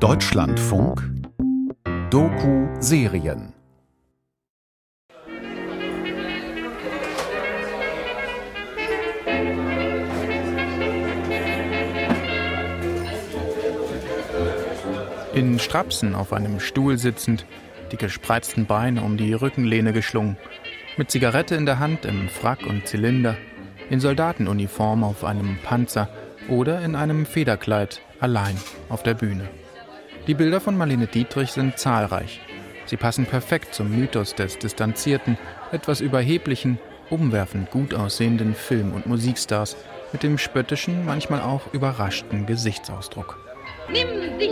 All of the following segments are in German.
Deutschlandfunk Doku-Serien In Strapsen auf einem Stuhl sitzend, die gespreizten Beine um die Rückenlehne geschlungen, mit Zigarette in der Hand im Frack und Zylinder, in Soldatenuniform auf einem Panzer oder in einem Federkleid allein auf der Bühne. Die Bilder von Marlene Dietrich sind zahlreich. Sie passen perfekt zum Mythos des distanzierten, etwas überheblichen, umwerfend gut aussehenden Film- und Musikstars mit dem spöttischen, manchmal auch überraschten Gesichtsausdruck. Nimm dich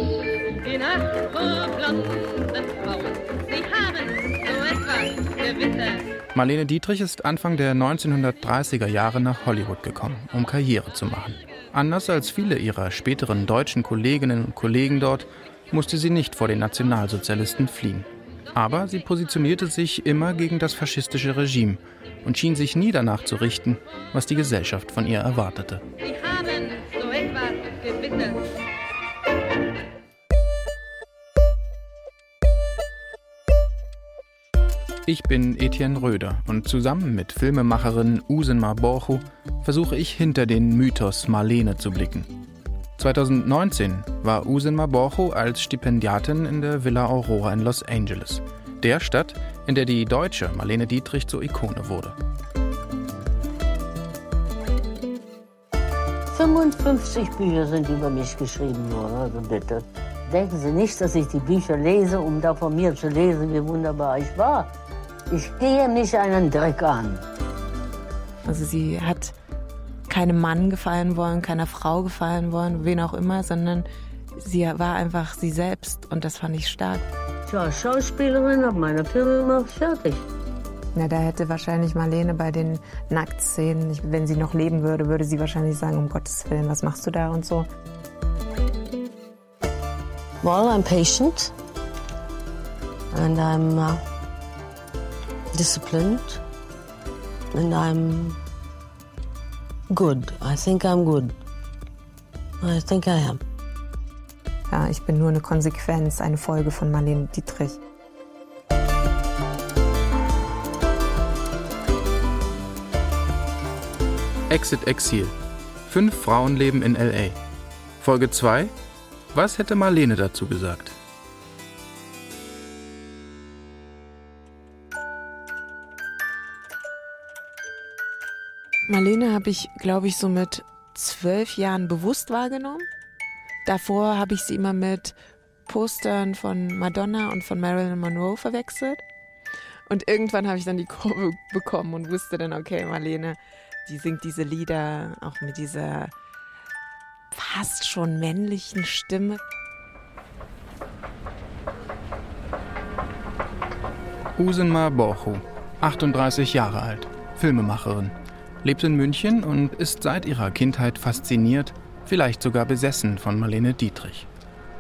in Acht vor blonde Frauen. Sie haben so etwas gewittert. Marlene Dietrich ist Anfang der 1930er Jahre nach Hollywood gekommen, um Karriere zu machen. Anders als viele ihrer späteren deutschen Kolleginnen und Kollegen dort, musste sie nicht vor den Nationalsozialisten fliehen. Aber sie positionierte sich immer gegen das faschistische Regime und schien sich nie danach zu richten, was die Gesellschaft von ihr erwartete. Sie haben so etwas gewittert. Ich bin Etienne Röder und zusammen mit Filmemacherin Usenma Borchu versuche ich hinter den Mythos Marlene zu blicken. 2019 war Usenma Borchu als Stipendiatin in der Villa Aurora in Los Angeles, der Stadt, in der die deutsche Marlene Dietrich zur Ikone wurde. 55 Bücher sind über mich geschrieben worden, also bitte. Denken Sie nicht, dass ich die Bücher lese, um da von mir zu lesen, wie wunderbar ich war. Ich gehe mich einen Dreck an. Also sie hat keinem Mann gefallen wollen, keiner Frau gefallen wollen, wen auch immer, sondern sie war einfach sie selbst und das fand ich stark. Ja, Schauspielerin, habe meine Filme gemacht, fertig. Na, da hätte wahrscheinlich Marlene bei den Nacktszenen, wenn sie noch leben würde, würde sie wahrscheinlich sagen, um Gottes Willen, was machst du da und so. Well, I'm patient and I'm uh, disciplined and I'm good. I think I'm good. I think I am. Ja, ich bin nur eine Konsequenz, eine Folge von Marlene Dietrich. Exit Exil. Fünf Frauen leben in LA. Folge 2. Was hätte Marlene dazu gesagt? Marlene habe ich, glaube ich, so mit zwölf Jahren bewusst wahrgenommen. Davor habe ich sie immer mit Postern von Madonna und von Marilyn Monroe verwechselt. Und irgendwann habe ich dann die Kurve bekommen und wusste dann, okay, Marlene, die singt diese Lieder auch mit dieser fast schon männlichen Stimme. Usenma Borchu, 38 Jahre alt, Filmemacherin lebt in München und ist seit ihrer Kindheit fasziniert, vielleicht sogar besessen von Marlene Dietrich.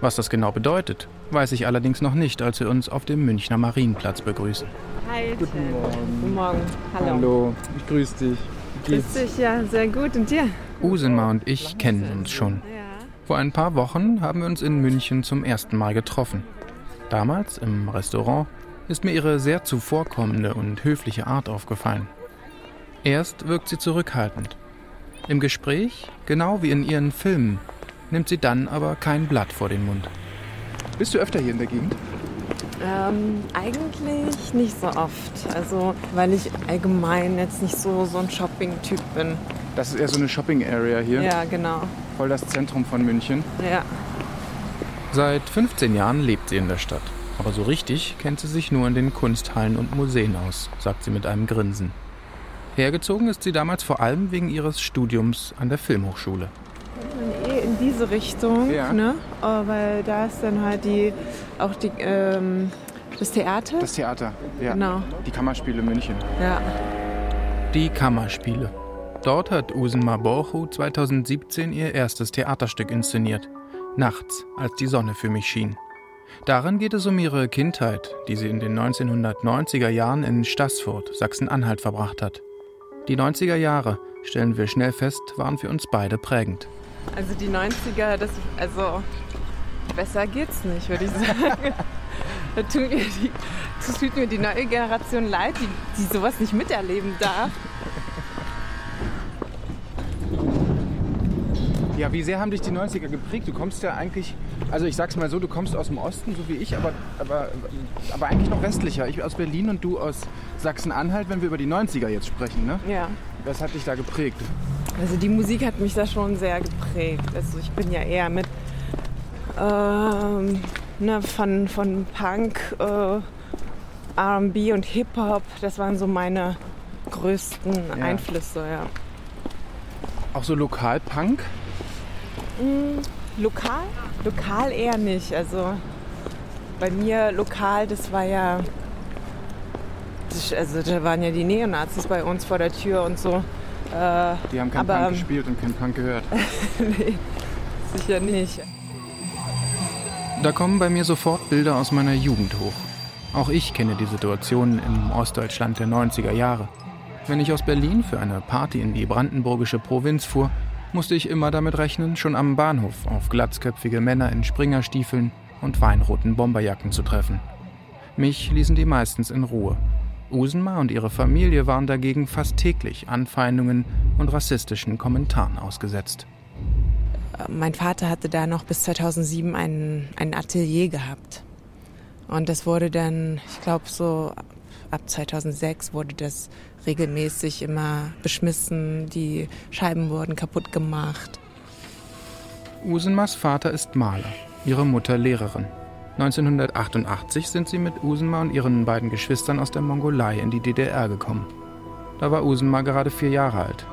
Was das genau bedeutet, weiß ich allerdings noch nicht, als wir uns auf dem Münchner Marienplatz begrüßen. Hi. Guten Morgen. Guten Morgen. Hallo. Hallo, ich grüße dich. Grüß dich, ja, sehr gut. Und dir? Usenma und ich kennen uns schon. Vor ein paar Wochen haben wir uns in München zum ersten Mal getroffen. Damals im Restaurant ist mir ihre sehr zuvorkommende und höfliche Art aufgefallen. Erst wirkt sie zurückhaltend. Im Gespräch, genau wie in ihren Filmen, nimmt sie dann aber kein Blatt vor den Mund. Bist du öfter hier in der Gegend? Ähm, eigentlich nicht so oft. Also, weil ich allgemein jetzt nicht so, so ein Shopping-Typ bin. Das ist eher so eine Shopping-Area hier. Ja, genau. Voll das Zentrum von München. Ja. Seit 15 Jahren lebt sie in der Stadt. Aber so richtig kennt sie sich nur in den Kunsthallen und Museen aus, sagt sie mit einem Grinsen. Hergezogen ist sie damals vor allem wegen ihres Studiums an der Filmhochschule. Eh in diese Richtung, ja. ne? Oh, weil da ist dann halt die, auch die, ähm, das Theater. Das Theater, ja. Genau. Die Kammerspiele München. Ja. Die Kammerspiele. Dort hat Usen Borchu 2017 ihr erstes Theaterstück inszeniert. Nachts, als die Sonne für mich schien. Darin geht es um ihre Kindheit, die sie in den 1990er Jahren in Stassfurt, Sachsen-Anhalt verbracht hat. Die 90er Jahre, stellen wir schnell fest, waren für uns beide prägend. Also die 90er, das, also besser geht's nicht, würde ich sagen. da tut mir, die, tut mir die neue Generation leid, die, die sowas nicht miterleben darf. Ja, wie sehr haben dich die 90er geprägt? Du kommst ja eigentlich, also ich sag's mal so, du kommst aus dem Osten, so wie ich, aber, aber, aber eigentlich noch westlicher. Ich aus Berlin und du aus Sachsen-Anhalt, wenn wir über die 90er jetzt sprechen, ne? Ja. Was hat dich da geprägt? Also die Musik hat mich da schon sehr geprägt. Also ich bin ja eher mit ähm, ne, von, von Punk, äh, RB und Hip-Hop, das waren so meine größten Ja. Einflüsse, ja. Auch so Lokalpunk? Mm, lokal? Lokal eher nicht. Also bei mir lokal, das war ja. Das, also da waren ja die Neonazis bei uns vor der Tür und so. Äh, Die haben kein Aber, Punk ähm, gespielt und kein Punk gehört. nee, sicher nicht. Da kommen bei mir sofort Bilder aus meiner Jugend hoch. Auch ich kenne die Situation im Ostdeutschland der 90er Jahre. Wenn ich aus Berlin für eine Party in die brandenburgische Provinz fuhr, musste ich immer damit rechnen, schon am Bahnhof auf glatzköpfige Männer in Springerstiefeln und weinroten Bomberjacken zu treffen. Mich ließen die meistens in Ruhe. Usenma und ihre Familie waren dagegen fast täglich Anfeindungen und rassistischen Kommentaren ausgesetzt. Mein Vater hatte da noch bis 2007 ein, ein Atelier gehabt. Und das wurde dann, ich glaube so ab 2006 wurde das regelmäßig immer beschmissen, die Scheiben wurden kaputt gemacht. Usenmas Vater ist Maler, ihre Mutter Lehrerin. 1988 sind sie mit Usenma und ihren beiden Geschwistern aus der Mongolei in die DDR gekommen. Da war Usenma gerade vier Jahre alt.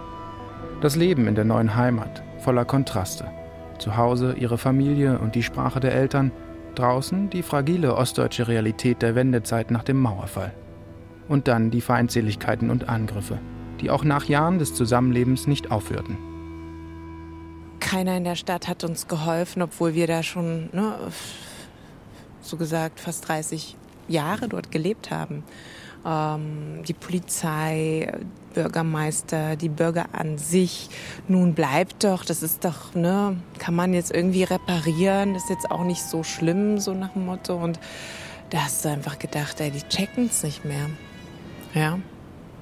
Das Leben in der neuen Heimat, voller Kontraste. Zu Hause ihre Familie und die Sprache der Eltern, draußen die fragile ostdeutsche Realität der Wendezeit nach dem Mauerfall. Und dann die Feindseligkeiten und Angriffe, die auch nach Jahren des Zusammenlebens nicht aufhörten. Keiner in der Stadt hat uns geholfen, obwohl wir da schon, ne, so gesagt, fast 30 Jahre dort gelebt haben. Ähm, die Polizei, Bürgermeister, die Bürger an sich. Nun bleibt doch, das ist doch, ne, kann man jetzt irgendwie reparieren, ist jetzt auch nicht so schlimm, so nach dem Motto. Und da hast du einfach gedacht, ey, die checken es nicht mehr. Ja.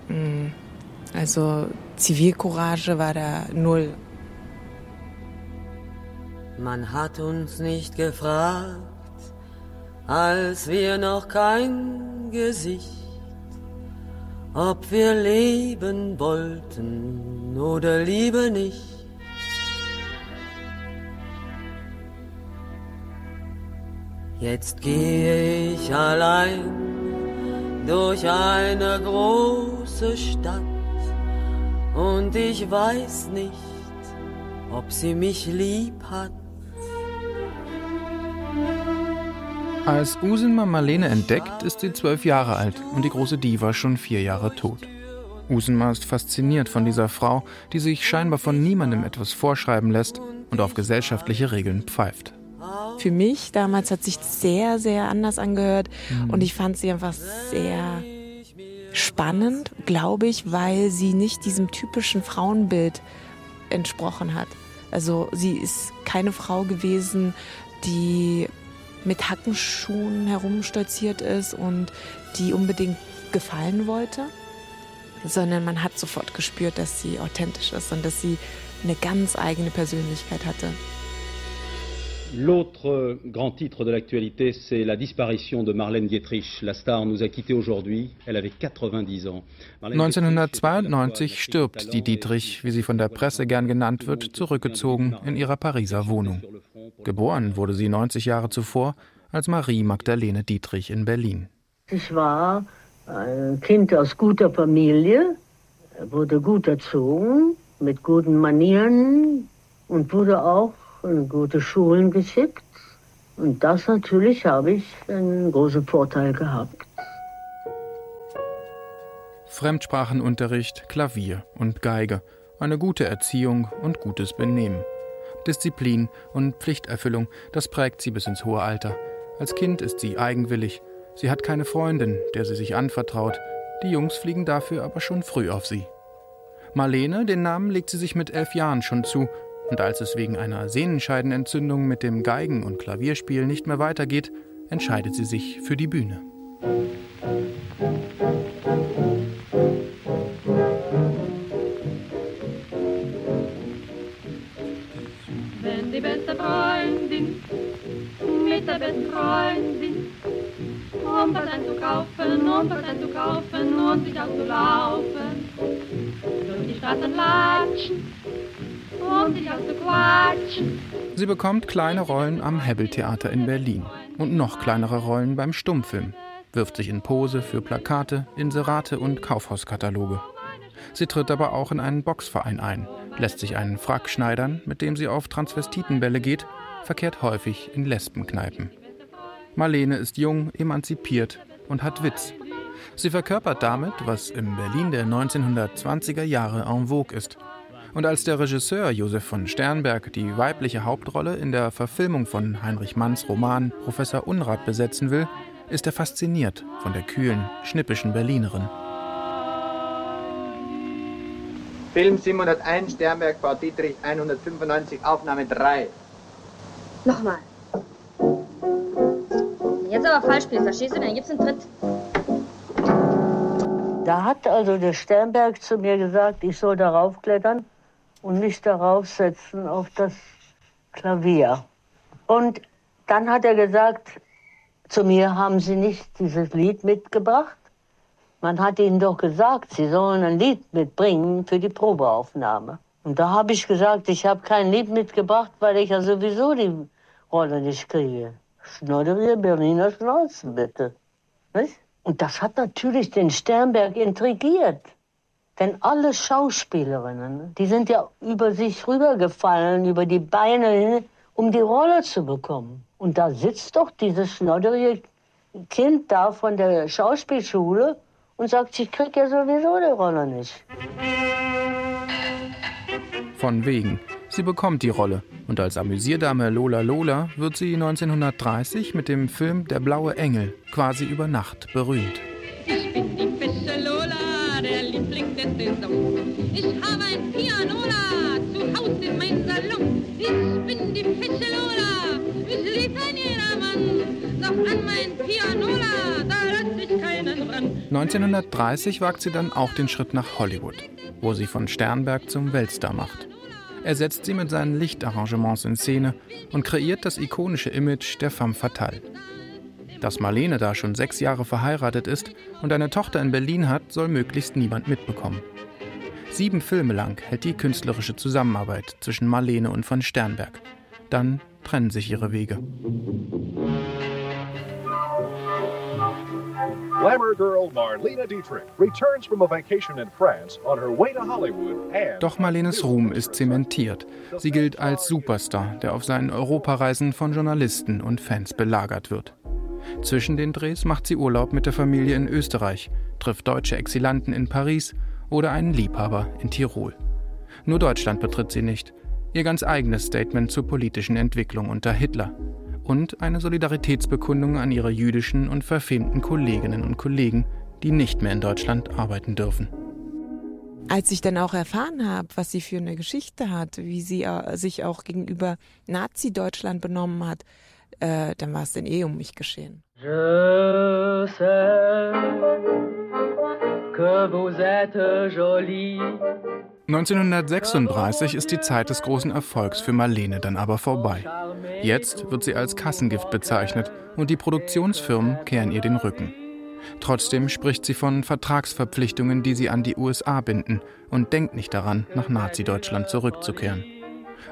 Mm. Also Zivilcourage war da null. Man hat uns nicht gefragt, als wir noch kein Gesicht, ob wir leben wollten oder lieber nicht. Jetzt gehe ich allein durch eine große Stadt und ich weiß nicht, ob sie mich lieb hat. Als Usenma Marlene entdeckt, ist sie zwölf Jahre alt und die große Diva schon vier Jahre tot. Usenma ist fasziniert von dieser Frau, die sich scheinbar von niemandem etwas vorschreiben lässt und auf gesellschaftliche Regeln pfeift. Für mich damals hat sich sehr, sehr anders angehört und ich fand sie einfach sehr spannend, glaube ich, weil sie nicht diesem typischen Frauenbild entsprochen hat. Also sie ist keine Frau gewesen, die mit Hackenschuhen herumstolziert ist und die unbedingt gefallen wollte, sondern man hat sofort gespürt, dass sie authentisch ist und dass sie eine ganz eigene Persönlichkeit hatte. L'autre grand titre de l'actualité, c'est la disparition de Marlène Dietrich. La star nous a quittés aujourd'hui. Elle avait 90 ans. Marlène 1992 stirbt die Dietrich, wie sie von der Presse gern genannt wird, zurückgezogen in ihrer Pariser Wohnung. Geboren wurde sie 90 Jahre zuvor als Marie Magdalene Dietrich in Berlin. Ich war ein Kind aus guter Familie, wurde gut erzogen, mit guten Manieren und wurde auch in gute Schulen geschickt. Und das natürlich habe ich einen großen Vorteil gehabt. Fremdsprachenunterricht, Klavier und Geige, eine gute Erziehung und gutes Benehmen. Disziplin und Pflichterfüllung, das prägt sie bis ins hohe Alter. Als Kind ist sie eigenwillig. Sie hat keine Freundin, der sie sich anvertraut. Die Jungs fliegen dafür aber schon früh auf sie. Marlene, den Namen legt sie sich mit elf Jahren schon zu, Und als es wegen einer Sehnenscheidenentzündung mit dem Geigen- und Klavierspiel nicht mehr weitergeht, entscheidet sie sich für die Bühne. Wenn die beste Freundin mit der besten Freundin um was einzukaufen, um was einzukaufen und sich auszulaufen, durch die Straßen latschen. Sie bekommt kleine Rollen am Hebbeltheater in Berlin und noch kleinere Rollen beim Stummfilm, wirft sich in Pose für Plakate, Inserate und Kaufhauskataloge. Sie tritt aber auch in einen Boxverein ein, lässt sich einen Frack schneidern, mit dem sie auf Transvestitenbälle geht, verkehrt häufig in Lesbenkneipen. Marlene ist jung, emanzipiert und hat Witz. Sie verkörpert damit, was im Berlin der 1920er Jahre en vogue ist. Und als der Regisseur Josef von Sternberg die weibliche Hauptrolle in der Verfilmung von Heinrich Manns Roman Professor Unrat besetzen will, ist er fasziniert von der kühlen, schnippischen Berlinerin. Film 701, Sternberg, Frau Dietrich, 195, Aufnahme 3. Nochmal. Jetzt aber falsch spielst, verstehst du? Dann gibt's einen Tritt. Da hat also der Sternberg zu mir gesagt, ich soll darauf klettern und mich darauf setzen auf das Klavier. Und dann hat er gesagt, zu mir haben Sie nicht dieses Lied mitgebracht. Man hat Ihnen doch gesagt, Sie sollen ein Lied mitbringen für die Probeaufnahme. Und da habe ich gesagt, ich habe kein Lied mitgebracht, weil ich ja sowieso die Rolle nicht kriege. Schnoddere Berliner Schnauzen, bitte. Nicht? Und das hat natürlich den Sternberg intrigiert. Denn alle Schauspielerinnen, die sind ja über sich rübergefallen, über die Beine hin, um die Rolle zu bekommen. Und da sitzt doch dieses schnodderige Kind da von der Schauspielschule und sagt, ich krieg ja sowieso die Rolle nicht. Von wegen. Sie bekommt die Rolle. Und als Amüsierdame Lola Lola wird sie 1930 mit dem Film Der blaue Engel quasi über Nacht berühmt. Ich bin die der Saison. Ich habe ein Pianola zu Hause in meinem Salon. Ich bin die Fische Lola, mich liebt ein jedermann. Doch an mein Pianola, da lass ich keinen ran. 1930 wagt sie dann auch den Schritt nach Hollywood, wo sie von Sternberg zum Weltstar macht. Er setzt sie mit seinen Lichtarrangements in Szene und kreiert das ikonische Image der femme fatale. Dass Marlene da schon sechs Jahre verheiratet ist und eine Tochter in Berlin hat, soll möglichst niemand mitbekommen. Sieben Filme lang hält die künstlerische Zusammenarbeit zwischen Marlene und von Sternberg. Dann trennen sich ihre Wege. Glamour girl Marlene Dietrich returns from a vacation in France on her way to Hollywood and Doch Marlenes Ruhm ist zementiert. Sie gilt als Superstar, der auf seinen Europareisen von Journalisten und Fans belagert wird. Zwischen den Drehs macht sie Urlaub mit der Familie in Österreich, trifft deutsche Exilanten in Paris oder einen Liebhaber in Tirol. Nur Deutschland betritt sie nicht. Ihr ganz eigenes Statement zur politischen Entwicklung unter Hitler und eine Solidaritätsbekundung an ihre jüdischen und verfemten Kolleginnen und Kollegen, die nicht mehr in Deutschland arbeiten dürfen. Als ich dann auch erfahren habe, was sie für eine Geschichte hat, wie sie äh, sich auch gegenüber Nazi-Deutschland benommen hat, äh, dann war es dann eh um mich geschehen. Je sais que vous êtes jolie. 1936 ist die Zeit des großen Erfolgs für Marlene dann aber vorbei. Jetzt wird sie als Kassengift bezeichnet und die Produktionsfirmen kehren ihr den Rücken. Trotzdem spricht sie von Vertragsverpflichtungen, die sie an die USA binden und denkt nicht daran, nach Nazi-Deutschland zurückzukehren.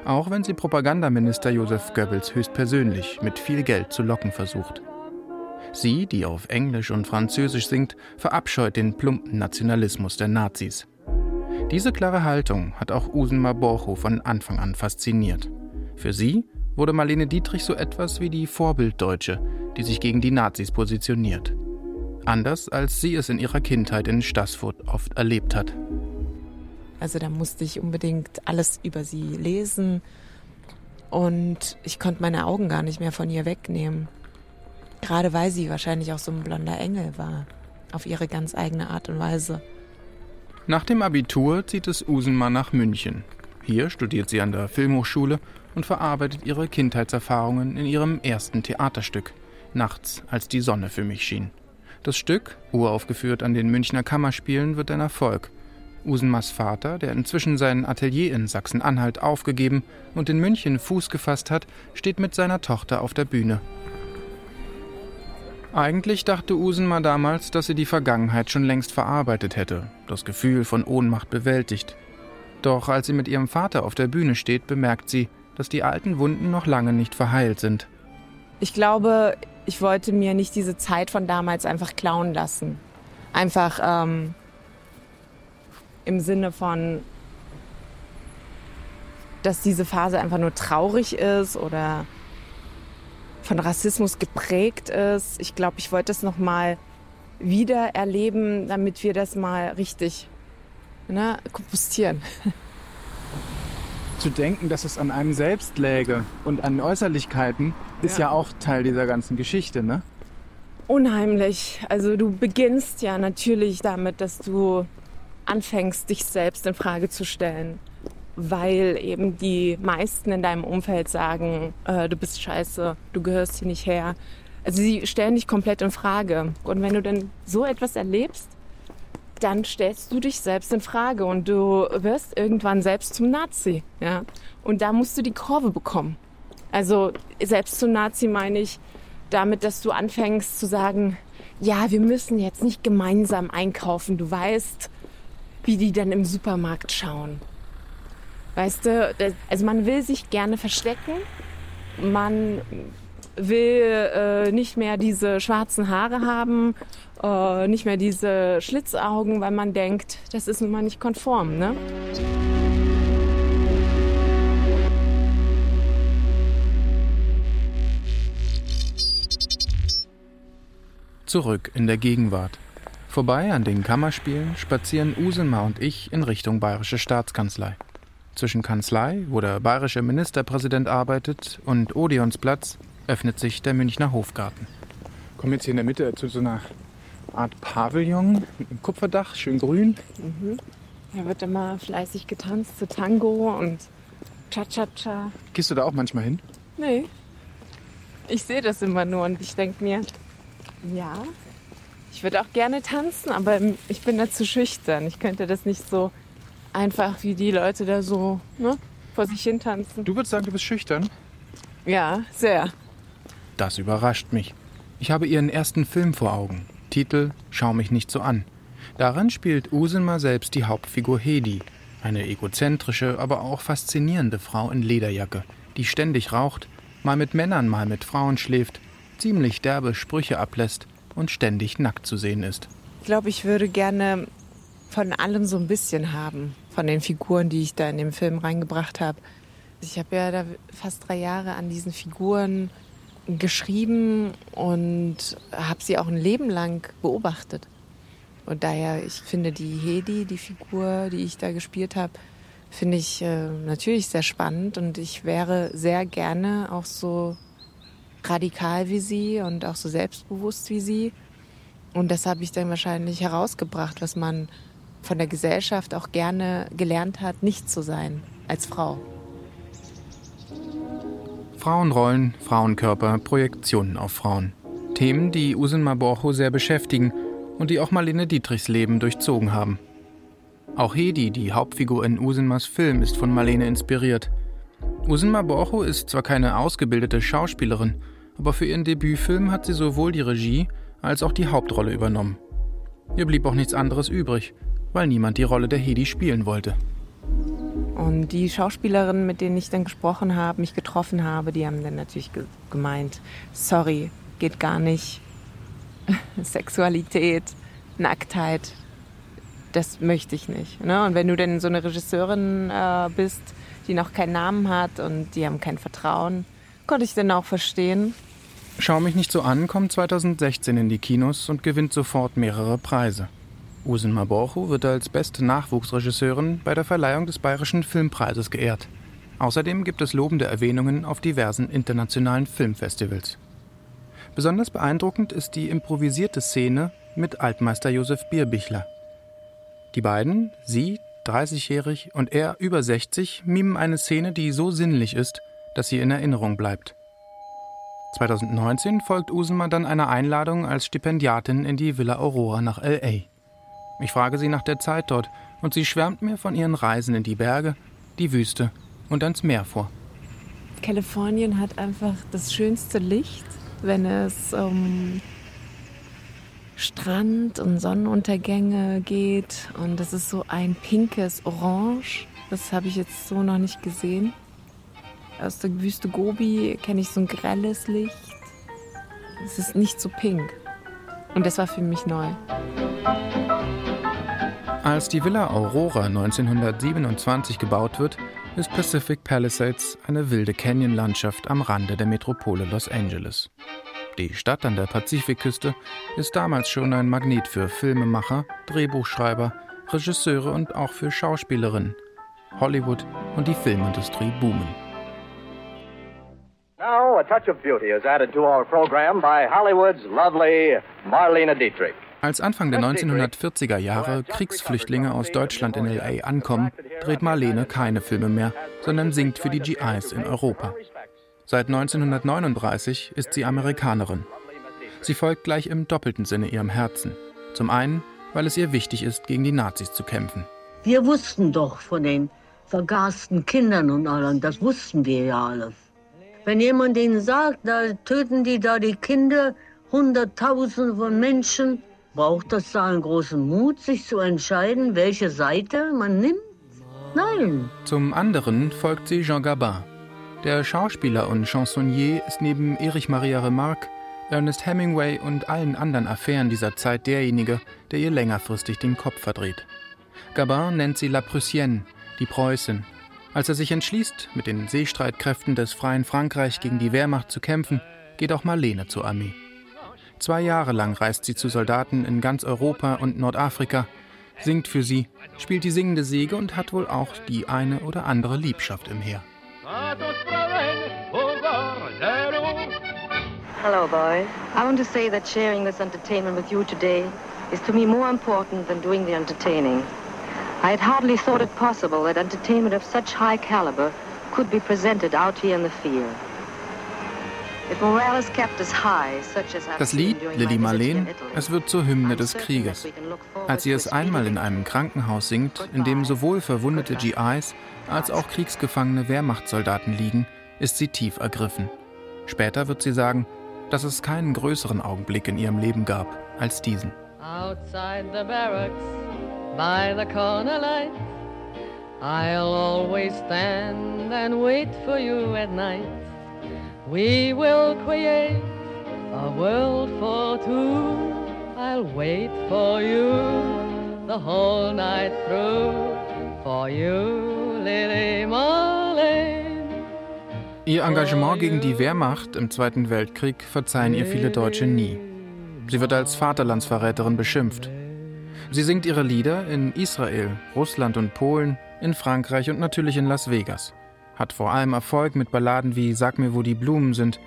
Auch wenn sie Propagandaminister Josef Goebbels höchstpersönlich mit viel Geld zu locken versucht. Sie, die auf Englisch und Französisch singt, verabscheut den plumpen Nationalismus der Nazis. Diese klare Haltung hat auch Usen Maborcho von Anfang an fasziniert. Für sie wurde Marlene Dietrich so etwas wie die Vorbilddeutsche, die sich gegen die Nazis positioniert. Anders als sie es in ihrer Kindheit in Stassfurt oft erlebt hat. Also da musste ich unbedingt alles über sie lesen und ich konnte meine Augen gar nicht mehr von ihr wegnehmen. Gerade weil sie wahrscheinlich auch so ein blonder Engel war, auf ihre ganz eigene Art und Weise. Nach dem Abitur zieht es Usenma nach München. Hier studiert sie an der Filmhochschule und verarbeitet ihre Kindheitserfahrungen in ihrem ersten Theaterstück, Nachts, als die Sonne für mich schien. Das Stück, uraufgeführt an den Münchner Kammerspielen, wird ein Erfolg. Usenmas Vater, der inzwischen sein Atelier in Sachsen-Anhalt aufgegeben und in München Fuß gefasst hat, steht mit seiner Tochter auf der Bühne. Eigentlich dachte Usenma damals, dass sie die Vergangenheit schon längst verarbeitet hätte, das Gefühl von Ohnmacht bewältigt. Doch als sie mit ihrem Vater auf der Bühne steht, bemerkt sie, dass die alten Wunden noch lange nicht verheilt sind. Ich glaube, ich wollte mir nicht diese Zeit von damals einfach klauen lassen. Einfach ähm, im Sinne von, dass diese Phase einfach nur traurig ist oder von Rassismus geprägt ist. Ich glaube, ich wollte es noch mal wieder erleben, damit wir das mal richtig ne, kompostieren. Zu denken, dass es an einem selbst läge und an Äußerlichkeiten, ist ja, Ja. auch Teil dieser ganzen Geschichte, ne? Unheimlich. Also du beginnst ja natürlich damit, dass du anfängst, dich selbst in Frage zu stellen, weil eben die meisten in deinem Umfeld sagen, äh, du bist scheiße, du gehörst hier nicht her. Also sie stellen dich komplett in Frage. Und wenn du dann so etwas erlebst, dann stellst du dich selbst in Frage und du wirst irgendwann selbst zum Nazi. Ja? Und da musst du die Kurve bekommen. Also selbst zum Nazi meine ich damit, dass du anfängst zu sagen, ja, wir müssen jetzt nicht gemeinsam einkaufen. Du weißt, wie die dann im Supermarkt schauen. Weißt du, also man will sich gerne verstecken. Man will äh, nicht mehr diese schwarzen Haare haben, äh, nicht mehr diese Schlitzaugen, weil man denkt, das ist nun mal nicht konform. Ne? Zurück in der Gegenwart. Vorbei an den Kammerspielen spazieren Usenma und ich in Richtung Bayerische Staatskanzlei. Zwischen Kanzlei, wo der bayerische Ministerpräsident arbeitet, und Odeonsplatz öffnet sich der Münchner Hofgarten. Kommen jetzt hier in der Mitte zu so einer Art Pavillon mit einem Kupferdach, schön grün. Mhm. Da wird immer fleißig getanzt zu Tango und Cha-Cha-Cha. Gehst du da auch manchmal hin? Nee. Ich sehe das immer nur und ich denke mir, ja, ich würde auch gerne tanzen, aber ich bin da zu schüchtern. Ich könnte das nicht so einfach wie die Leute da so ne, vor sich hin tanzen. Du würdest sagen, du bist schüchtern? Ja, sehr. Das überrascht mich. Ich habe ihren ersten Film vor Augen. Titel Schau mich nicht so an. Darin spielt Usenma selbst die Hauptfigur Hedi, eine egozentrische, aber auch faszinierende Frau in Lederjacke, die ständig raucht, mal mit Männern, mal mit Frauen schläft, ziemlich derbe Sprüche ablässt und ständig nackt zu sehen ist. Ich glaube, ich würde gerne von allem so ein bisschen haben, von den Figuren, die ich da in den Film reingebracht habe. Ich habe ja da fast drei Jahre an diesen Figuren geschrieben und habe sie auch ein Leben lang beobachtet. Und daher, ich finde die Hedi, die Figur, die ich da gespielt habe, finde ich äh, natürlich sehr spannend und ich wäre sehr gerne auch so radikal wie sie und auch so selbstbewusst wie sie. Und das habe ich dann wahrscheinlich herausgebracht, was man von der Gesellschaft auch gerne gelernt hat, nicht zu sein als Frau. Frauenrollen, Frauenkörper, Projektionen auf Frauen. Themen, die Usenma Borcho sehr beschäftigen und die auch Marlene Dietrichs Leben durchzogen haben. Auch Hedi, die Hauptfigur in Usenmas Film, ist von Marlene inspiriert. Usenma Borcho ist zwar keine ausgebildete Schauspielerin, aber für ihren Debütfilm hat sie sowohl die Regie als auch die Hauptrolle übernommen. Ihr blieb auch nichts anderes übrig, weil niemand die Rolle der Hedi spielen wollte. Und die Schauspielerinnen, mit denen ich dann gesprochen habe, mich getroffen habe, die haben dann natürlich ge gemeint, sorry, geht gar nicht. Sexualität, Nacktheit, das möchte ich nicht. Ne? Und wenn du dann so eine Regisseurin äh, bist, die noch keinen Namen hat und die haben kein Vertrauen, konnte ich dann auch verstehen. Schau mich nicht so an kommt 2016 in die Kinos und gewinnt sofort mehrere Preise. Usenma Borcho wird als beste Nachwuchsregisseurin bei der Verleihung des Bayerischen Filmpreises geehrt. Außerdem gibt es lobende Erwähnungen auf diversen internationalen Filmfestivals. Besonders beeindruckend ist die improvisierte Szene mit Altmeister Josef Bierbichler. Die beiden, sie, 30-jährig, und er, über 60, mimen eine Szene, die so sinnlich ist, dass sie in Erinnerung bleibt. 2019 folgt Usma dann einer Einladung als Stipendiatin in die Villa Aurora nach L.A. Ich frage sie nach der Zeit dort und sie schwärmt mir von ihren Reisen in die Berge, die Wüste und ans Meer vor. Kalifornien hat einfach das schönste Licht, wenn es um Strand und Sonnenuntergänge geht. Und das ist so ein pinkes Orange. Das habe ich jetzt so noch nicht gesehen. Aus der Wüste Gobi kenne ich so ein grelles Licht. Es ist nicht so pink. Und das war für mich neu. Als die Villa Aurora 1927 gebaut wird, ist Pacific Palisades eine wilde Canyon-Landschaft am Rande der Metropole Los Angeles. Die Stadt an der Pazifikküste ist damals schon ein Magnet für Filmemacher, Drehbuchschreiber, Regisseure und auch für Schauspielerinnen. Hollywood und die Filmindustrie boomen. Now, a touch of beauty is added to our program by Hollywood's lovely Marlene Dietrich. Als Anfang der 1940er Jahre Kriegsflüchtlinge aus Deutschland in LA ankommen, dreht Marlene keine Filme mehr, sondern singt für die GIs in Europa. Seit 1939 ist sie Amerikanerin. Sie folgt gleich im doppelten Sinne ihrem Herzen. Zum einen, weil es ihr wichtig ist, gegen die Nazis zu kämpfen. Wir wussten doch von den vergasten Kindern und allem, das wussten wir ja alles. Wenn jemand ihnen sagt, da töten die da die Kinder, Hunderttausende von Menschen, Braucht das da einen großen Mut, sich zu entscheiden, welche Seite man nimmt? Nein. Zum anderen folgt sie Jean Gabin. Der Schauspieler und Chansonnier ist neben Erich Maria Remarque, Ernest Hemingway und allen anderen Affären dieser Zeit derjenige, der ihr längerfristig den Kopf verdreht. Gabin nennt sie La Prussienne, die Preußin. Als er sich entschließt, mit den Seestreitkräften des freien Frankreich gegen die Wehrmacht zu kämpfen, geht auch Marlene zur Armee. Zwei Jahre lang reist sie zu Soldaten in ganz Europa und Nordafrika, singt für sie, spielt die singende Säge und hat wohl auch die eine oder andere Liebschaft im Heer. Hello, boys. I want to say that sharing this entertainment with you today is to me more important than doing the entertaining. I had hardly thought it possible that entertainment of such high caliber could be presented out here in the field. Das Lied Lili Marleen, es wird zur Hymne des Krieges. Als sie es einmal in einem Krankenhaus singt, in dem sowohl verwundete GIs als auch kriegsgefangene Wehrmachtssoldaten liegen, ist sie tief ergriffen. Später wird sie sagen, dass es keinen größeren Augenblick in ihrem Leben gab als diesen. Outside the barracks, by the corner light, I'll always stand and wait for you at night. We will create a world for two. I'll wait for you the whole night through. For you, Lily Marlene. Ihr Engagement gegen die Wehrmacht im Zweiten Weltkrieg verzeihen ihr viele Deutsche nie. Sie wird als Vaterlandsverräterin beschimpft. Sie singt ihre Lieder in Israel, Russland und Polen, in Frankreich und natürlich in Las Vegas hat vor allem Erfolg mit Balladen wie Sag mir, wo die Blumen sind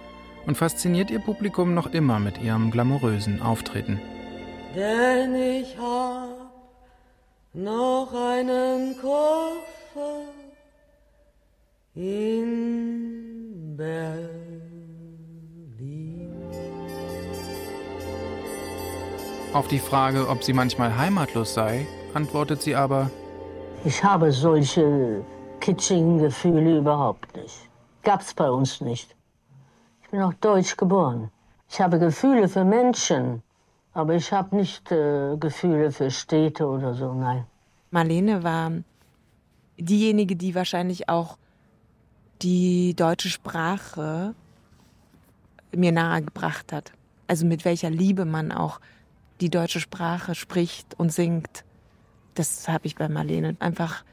und fasziniert ihr Publikum noch immer mit ihrem glamourösen Auftreten. Denn ich hab noch einen Koffer in Berlin. Auf die Frage, ob sie manchmal heimatlos sei, antwortet sie aber, ich habe solche kitschigen Gefühle überhaupt nicht. Gab's bei uns nicht. Ich bin auch deutsch geboren. Ich habe Gefühle für Menschen, aber ich habe nicht äh, Gefühle für Städte oder so, nein. Marlene war diejenige, die wahrscheinlich auch die deutsche Sprache mir nahegebracht hat. Also mit welcher Liebe man auch die deutsche Sprache spricht und singt. Das habe ich bei Marlene einfach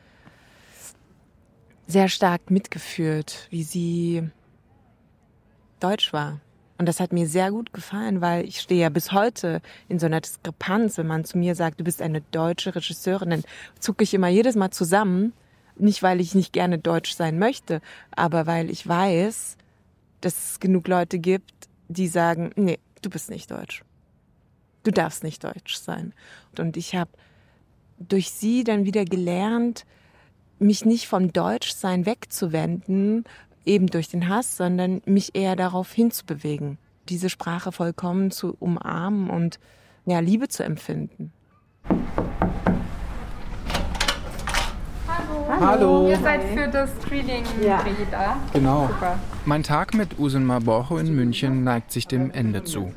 sehr stark mitgeführt, wie sie deutsch war. Und das hat mir sehr gut gefallen, weil ich stehe ja bis heute in so einer Diskrepanz, wenn man zu mir sagt, du bist eine deutsche Regisseurin, dann zucke ich immer jedes Mal zusammen. Nicht, weil ich nicht gerne deutsch sein möchte, aber weil ich weiß, dass es genug Leute gibt, die sagen, nee, du bist nicht deutsch. Du darfst nicht deutsch sein. Und ich habe durch sie dann wieder gelernt, mich nicht vom Deutschsein wegzuwenden, eben durch den Hass, sondern mich eher darauf hinzubewegen, diese Sprache vollkommen zu umarmen und ja, Liebe zu empfinden. Hallo. Hallo. Ihr seid für das Screening Ja. da? Genau. Super. Mein Tag mit Usenma Borcho in München neigt sich dem Ende zu.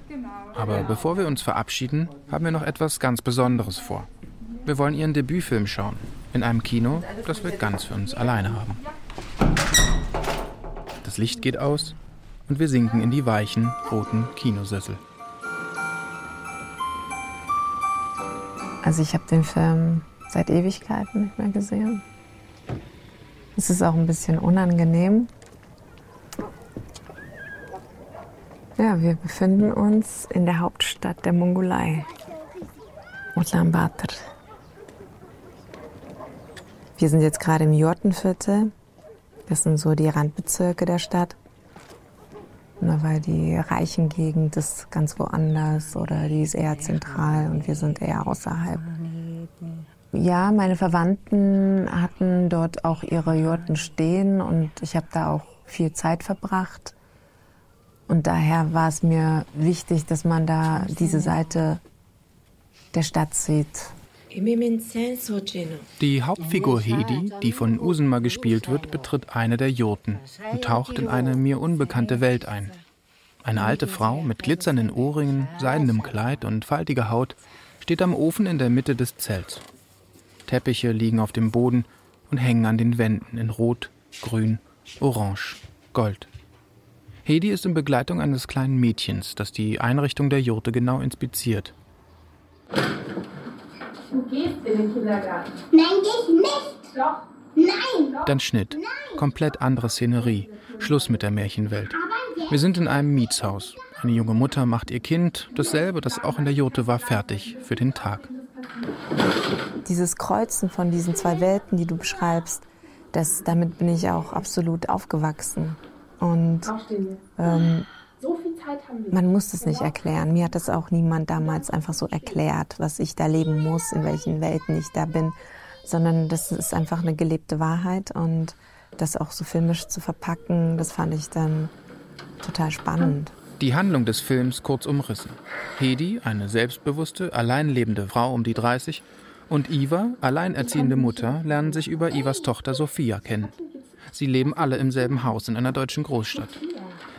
Aber bevor wir uns verabschieden, haben wir noch etwas ganz Besonderes vor. Wir wollen ihren Debütfilm schauen. In einem Kino, das wir ganz für uns alleine haben. Das Licht geht aus und wir sinken in die weichen, roten Kinosessel. Also ich habe den Film seit Ewigkeiten nicht mehr gesehen. Es ist auch ein bisschen unangenehm. Ja, wir befinden uns in der Hauptstadt der Mongolei, Ulaanbaatar. Wir sind jetzt gerade im Jurtenviertel. Das sind so die Randbezirke der Stadt. Nur weil die reichen Gegend ist ganz woanders oder die ist eher zentral und wir sind eher außerhalb. Ja, meine Verwandten hatten dort auch ihre Jurten stehen und ich habe da auch viel Zeit verbracht. Und daher war es mir wichtig, dass man da diese Seite der Stadt sieht. Die Hauptfigur Hedi, die von Usenma gespielt wird, betritt eine der Jurten und taucht in eine mir unbekannte Welt ein. Eine alte Frau mit glitzernden Ohrringen, seidenem Kleid und faltiger Haut steht am Ofen in der Mitte des Zelts. Teppiche liegen auf dem Boden und hängen an den Wänden in Rot, Grün, Orange, Gold. Hedi ist in Begleitung eines kleinen Mädchens, das die Einrichtung der Jurte genau inspiziert. Du gehst in den Kindergarten. Nein, geh ich nicht. Doch. Nein. Dann Schnitt. Komplett andere Szenerie. Schluss mit der Märchenwelt. Wir sind in einem Mietshaus. Eine junge Mutter macht ihr Kind, dasselbe, das auch in der Jurte war, fertig für den Tag. Dieses Kreuzen von diesen zwei Welten, die du beschreibst, das, damit bin ich auch absolut aufgewachsen. Und ähm, So viel Zeit haben wir. man muss es nicht erklären. Mir hat das auch niemand damals einfach so erklärt, was ich da leben muss, in welchen Welten ich da bin, sondern das ist einfach eine gelebte Wahrheit und das auch so filmisch zu verpacken, das fand ich dann total spannend. Die Handlung des Films kurz umrissen. Hedi, eine selbstbewusste, allein lebende Frau um die 30, und Iva, alleinerziehende Mutter, lernen sich über Ivas Tochter Sophia kennen. Sie leben alle im selben Haus in einer deutschen Großstadt.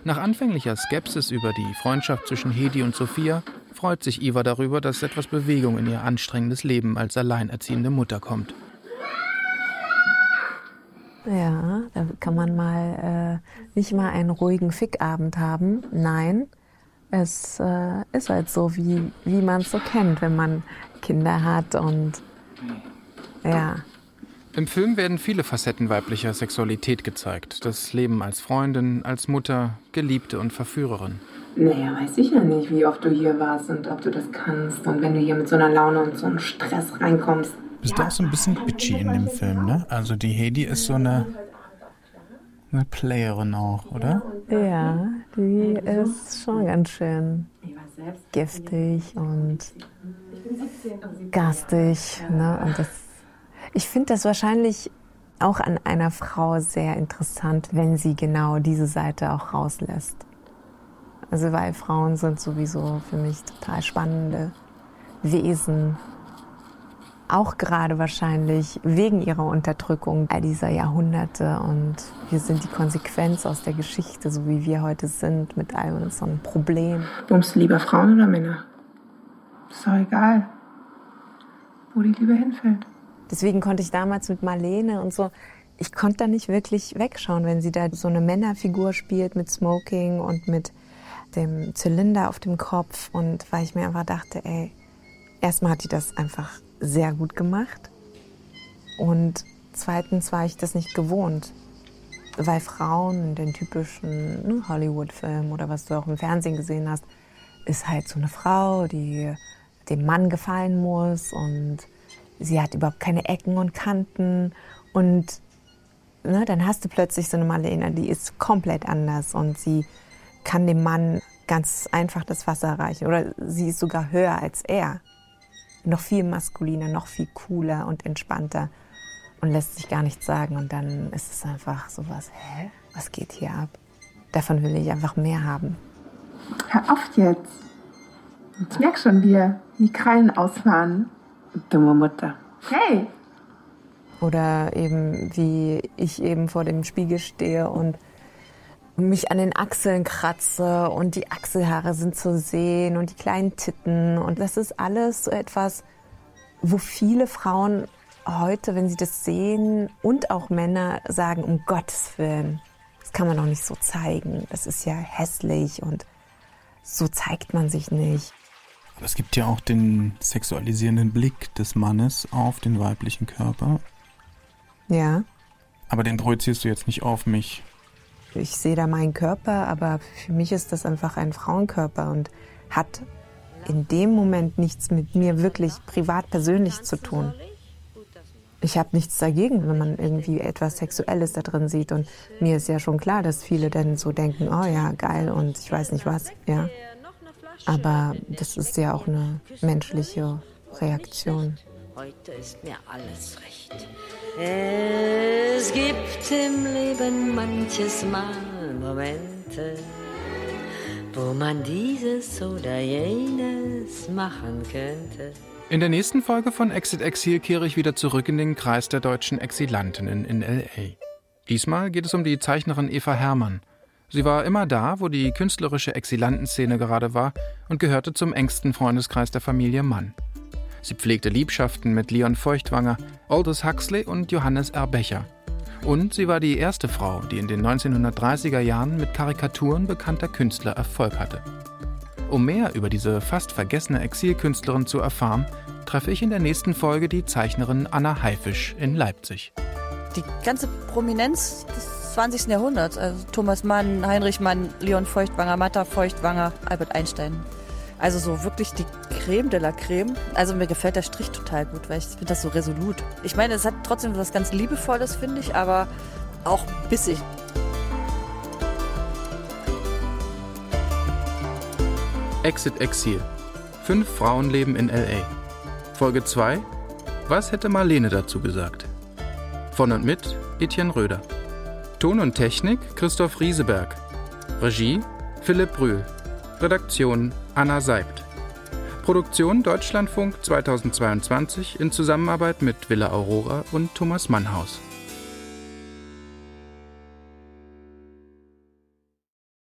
Nach anfänglicher Skepsis über die Freundschaft zwischen Hedi und Sophia freut sich Iva darüber, dass etwas Bewegung in ihr anstrengendes Leben als alleinerziehende Mutter kommt. Ja, da kann man mal äh, nicht mal einen ruhigen Fickabend haben. Nein, es äh, ist halt so, wie, wie man es so kennt, wenn man Kinder hat und ja. Im Film werden viele Facetten weiblicher Sexualität gezeigt. Das Leben als Freundin, als Mutter, Geliebte und Verführerin. Naja, weiß ich ja nicht, wie oft du hier warst und ob du das kannst. Und wenn du hier mit so einer Laune und so einem Stress reinkommst. Bist du auch so ein bisschen bitchy in dem Film, ne? Also die Hedi ist so eine, eine Playerin auch, oder? Ja, die ist schon ganz schön giftig und garstig. Ne? Und das, ich finde das wahrscheinlich auch an einer Frau sehr interessant, wenn sie genau diese Seite auch rauslässt. Also weil Frauen sind sowieso für mich total spannende Wesen. Auch gerade wahrscheinlich wegen ihrer Unterdrückung all dieser Jahrhunderte. Und wir sind die Konsequenz aus der Geschichte, so wie wir heute sind, mit all unseren Problemen. Bummst du lieber Frauen oder Männer? Ist doch egal, wo die Liebe hinfällt. Deswegen konnte ich damals mit Marlene und so, ich konnte da nicht wirklich wegschauen, wenn sie da so eine Männerfigur spielt mit Smoking und mit dem Zylinder auf dem Kopf. Und weil ich mir einfach dachte, ey, erstmal hat die das einfach sehr gut gemacht. Und zweitens war ich das nicht gewohnt. Weil Frauen in den typischen ne, Hollywood-Filmen oder was du auch im Fernsehen gesehen hast, ist halt so eine Frau, die dem Mann gefallen muss und sie hat überhaupt keine Ecken und Kanten. Und ne, dann hast du plötzlich so eine Marlene, die ist komplett anders und sie kann dem Mann ganz einfach das Wasser reichen oder sie ist sogar höher als er. noch viel maskuliner, noch viel cooler und entspannter und lässt sich gar nichts sagen. Und dann ist es einfach sowas, hä, was geht hier ab? Davon will ich einfach mehr haben. Hör auf jetzt. Ich merke schon, wie die Krallen ausfahren. Dumme Mutter. Hey! Oder eben, wie ich eben vor dem Spiegel stehe und mich an den Achseln kratze und die Achselhaare sind zu sehen und die kleinen Titten. Und das ist alles so etwas, wo viele Frauen heute, wenn sie das sehen und auch Männer sagen, um Gottes Willen, das kann man doch nicht so zeigen. Das ist ja hässlich und so zeigt man sich nicht. Aber es gibt ja auch den sexualisierenden Blick des Mannes auf den weiblichen Körper. Ja. Aber den projizierst du jetzt nicht auf mich. Ich sehe da meinen Körper, aber für mich ist das einfach ein Frauenkörper und hat in dem Moment nichts mit mir wirklich privat persönlich zu tun. Ich habe nichts dagegen, wenn man irgendwie etwas Sexuelles da drin sieht. Und mir ist ja schon klar, dass viele dann so denken, oh ja, geil und ich weiß nicht was, ja. Aber das ist ja auch eine menschliche Reaktion. Heute ist mir alles recht. Es gibt im Leben manches Mal Momente, wo man dieses oder jenes machen könnte. In der nächsten Folge von Exit Exil kehre ich wieder zurück in den Kreis der deutschen Exilantinnen in LA. Diesmal geht es um die Zeichnerin Eva Herrmann. Sie war immer da, wo die künstlerische Exilantenszene gerade war und gehörte zum engsten Freundeskreis der Familie Mann. Sie pflegte Liebschaften mit Leon Feuchtwanger, Aldous Huxley und Johannes R. Becher. Und sie war die erste Frau, die in den 1930er Jahren mit Karikaturen bekannter Künstler Erfolg hatte. Um mehr über diese fast vergessene Exilkünstlerin zu erfahren, treffe ich in der nächsten Folge die Zeichnerin Anna Haifisch in Leipzig. Die ganze Prominenz des 20. Jahrhunderts, also Thomas Mann, Heinrich Mann, Leon Feuchtwanger, Matta Feuchtwanger, Albert Einstein. Also so wirklich die Creme de la Creme. Also mir gefällt der Strich total gut, weil ich finde das so resolut. Ich meine, es hat trotzdem was ganz Liebevolles, finde ich, aber auch bissig. Exit Exil. Fünf Frauen leben in LA. Folge 2. Was hätte Marlene dazu gesagt? Von und mit Etienne Röder. Ton und Technik Christoph Rieseberg. Regie Philipp Brühl. Redaktion Anna Seibt. Produktion Deutschlandfunk 2022 in Zusammenarbeit mit Villa Aurora und Thomas Mannhaus.